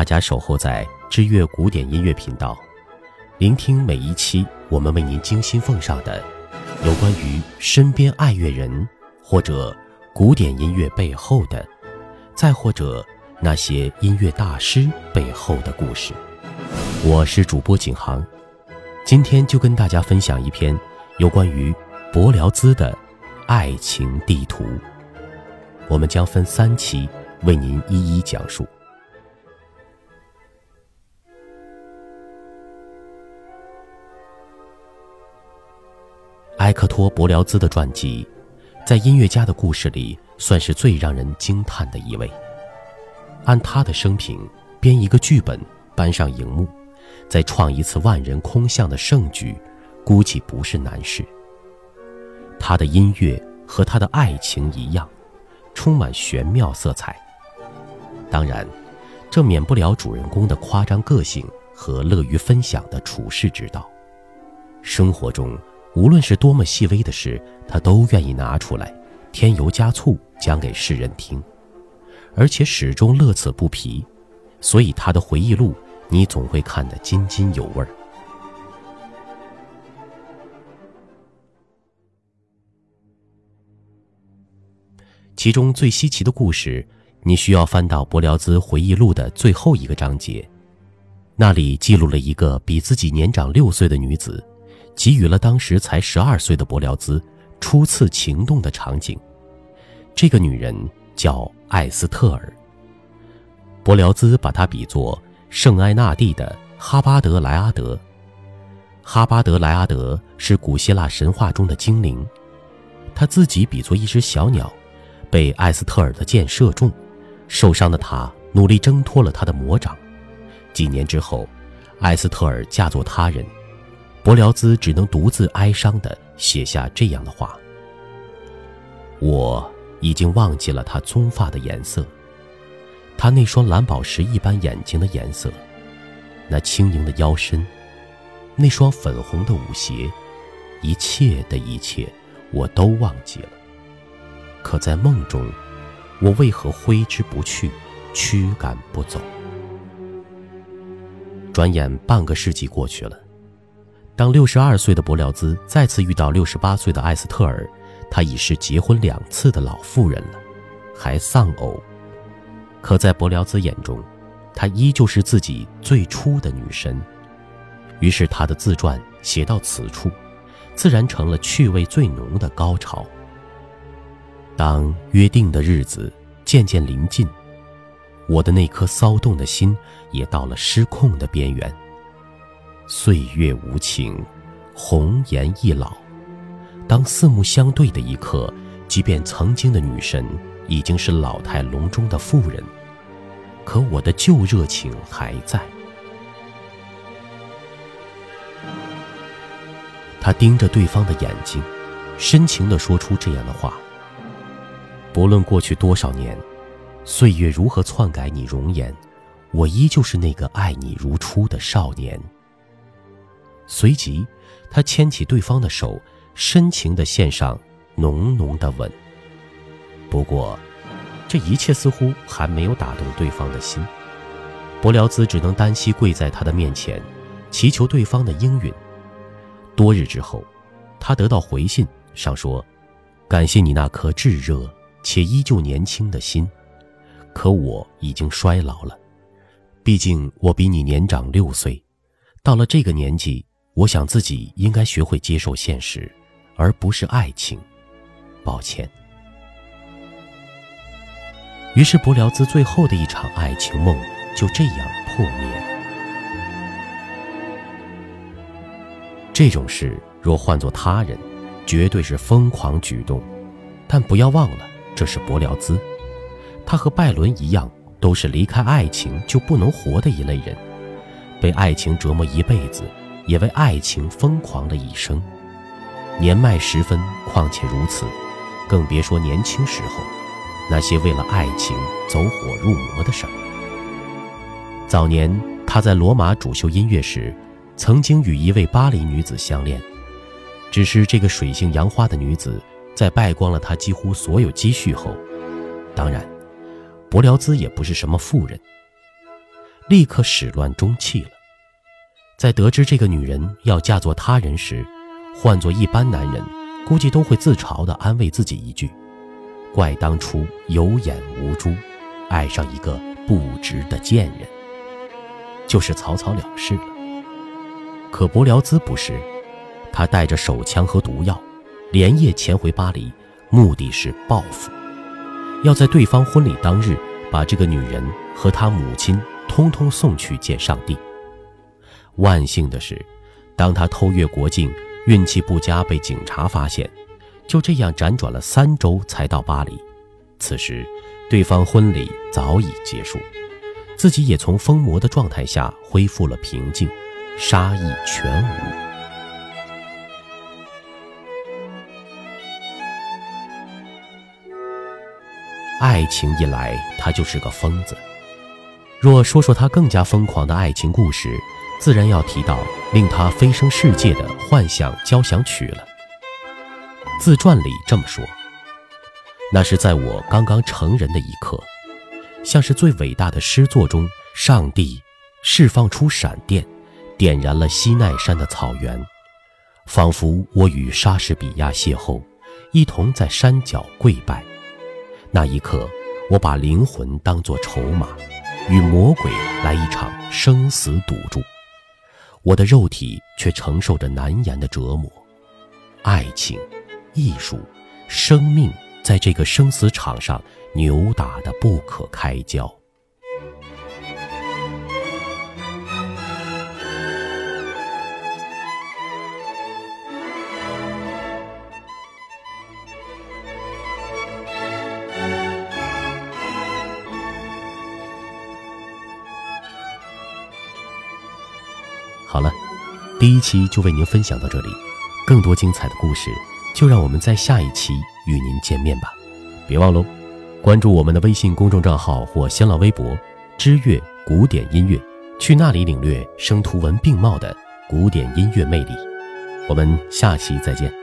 大家守候在知乐古典音乐频道，聆听每一期我们为您精心奉上的有关于身边爱乐人或者古典音乐背后的，再或者那些音乐大师背后的故事。我是主播景航，今天就跟大家分享一篇有关于柏辽兹的爱情地图。我们将分三期为您一一讲述。埃克托·伯辽兹的传记，在音乐家的故事里算是最让人惊叹的一位。按他的生平编一个剧本，搬上荧幕，再创一次万人空巷的盛举，估计不是难事。他的音乐和他的爱情一样，充满玄妙色彩。当然，这免不了主人公的夸张个性和乐于分享的处世之道。生活中。无论是多么细微的事，他都愿意拿出来，添油加醋讲给世人听，而且始终乐此不疲，所以他的回忆录你总会看得津津有味儿。其中最稀奇的故事，你需要翻到伯辽兹回忆录的最后一个章节，那里记录了一个比自己年长六岁的女子。给予了当时才十二岁的柏辽兹初次情动的场景。这个女人叫艾斯特尔。柏辽兹把她比作圣埃纳蒂的哈巴德莱阿德。哈巴德莱阿德是古希腊神话中的精灵，他自己比作一只小鸟，被艾斯特尔的箭射中，受伤的他努力挣脱了他的魔掌。几年之后，艾斯特尔嫁作他人。柏辽兹只能独自哀伤地写下这样的话：“我已经忘记了他棕发的颜色，他那双蓝宝石一般眼睛的颜色，那轻盈的腰身，那双粉红的舞鞋，一切的一切，我都忘记了。可在梦中，我为何挥之不去，驱赶不走？转眼半个世纪过去了。”当六十二岁的柏辽兹再次遇到六十八岁的艾斯特尔，她已是结婚两次的老妇人了，还丧偶。可在柏辽兹眼中，她依旧是自己最初的女神。于是他的自传写到此处，自然成了趣味最浓的高潮。当约定的日子渐渐临近，我的那颗骚动的心也到了失控的边缘。岁月无情，红颜易老。当四目相对的一刻，即便曾经的女神已经是老态龙钟的妇人，可我的旧热情还在。他盯着对方的眼睛，深情地说出这样的话：“不论过去多少年，岁月如何篡改你容颜，我依旧是那个爱你如初的少年。”随即，他牵起对方的手，深情地献上浓浓的吻。不过，这一切似乎还没有打动对方的心。柏辽兹只能单膝跪在他的面前，祈求对方的应允。多日之后，他得到回信，上说：“感谢你那颗炙热且依旧年轻的心，可我已经衰老了。毕竟我比你年长六岁，到了这个年纪。”我想自己应该学会接受现实，而不是爱情。抱歉。于是，柏辽兹最后的一场爱情梦就这样破灭了。这种事若换做他人，绝对是疯狂举动。但不要忘了，这是柏辽兹，他和拜伦一样，都是离开爱情就不能活的一类人，被爱情折磨一辈子。也为爱情疯狂了一生，年迈时分，况且如此，更别说年轻时候那些为了爱情走火入魔的事儿。早年他在罗马主修音乐时，曾经与一位巴黎女子相恋，只是这个水性杨花的女子在败光了他几乎所有积蓄后，当然，柏辽兹也不是什么富人。立刻始乱终弃了。在得知这个女人要嫁作他人时，换做一般男人，估计都会自嘲地安慰自己一句：“怪当初有眼无珠，爱上一个不值的贱人。”就是草草了事了。可伯辽兹不是，他带着手枪和毒药，连夜潜回巴黎，目的是报复，要在对方婚礼当日把这个女人和她母亲通通送去见上帝。万幸的是，当他偷越国境，运气不佳，被警察发现，就这样辗转了三周才到巴黎。此时，对方婚礼早已结束，自己也从疯魔的状态下恢复了平静，杀意全无。爱情一来，他就是个疯子。若说说他更加疯狂的爱情故事。自然要提到令他飞升世界的幻想交响曲了。自传里这么说：“那是在我刚刚成人的一刻，像是最伟大的诗作中，上帝释放出闪电，点燃了西奈山的草原，仿佛我与莎士比亚邂逅，一同在山脚跪拜。那一刻，我把灵魂当作筹码，与魔鬼来一场生死赌注。”我的肉体却承受着难言的折磨，爱情、艺术、生命，在这个生死场上扭打的不可开交。好了，第一期就为您分享到这里，更多精彩的故事，就让我们在下一期与您见面吧。别忘喽，关注我们的微信公众账号或新浪微博“知乐古典音乐”，去那里领略生图文并茂的古典音乐魅力。我们下期再见。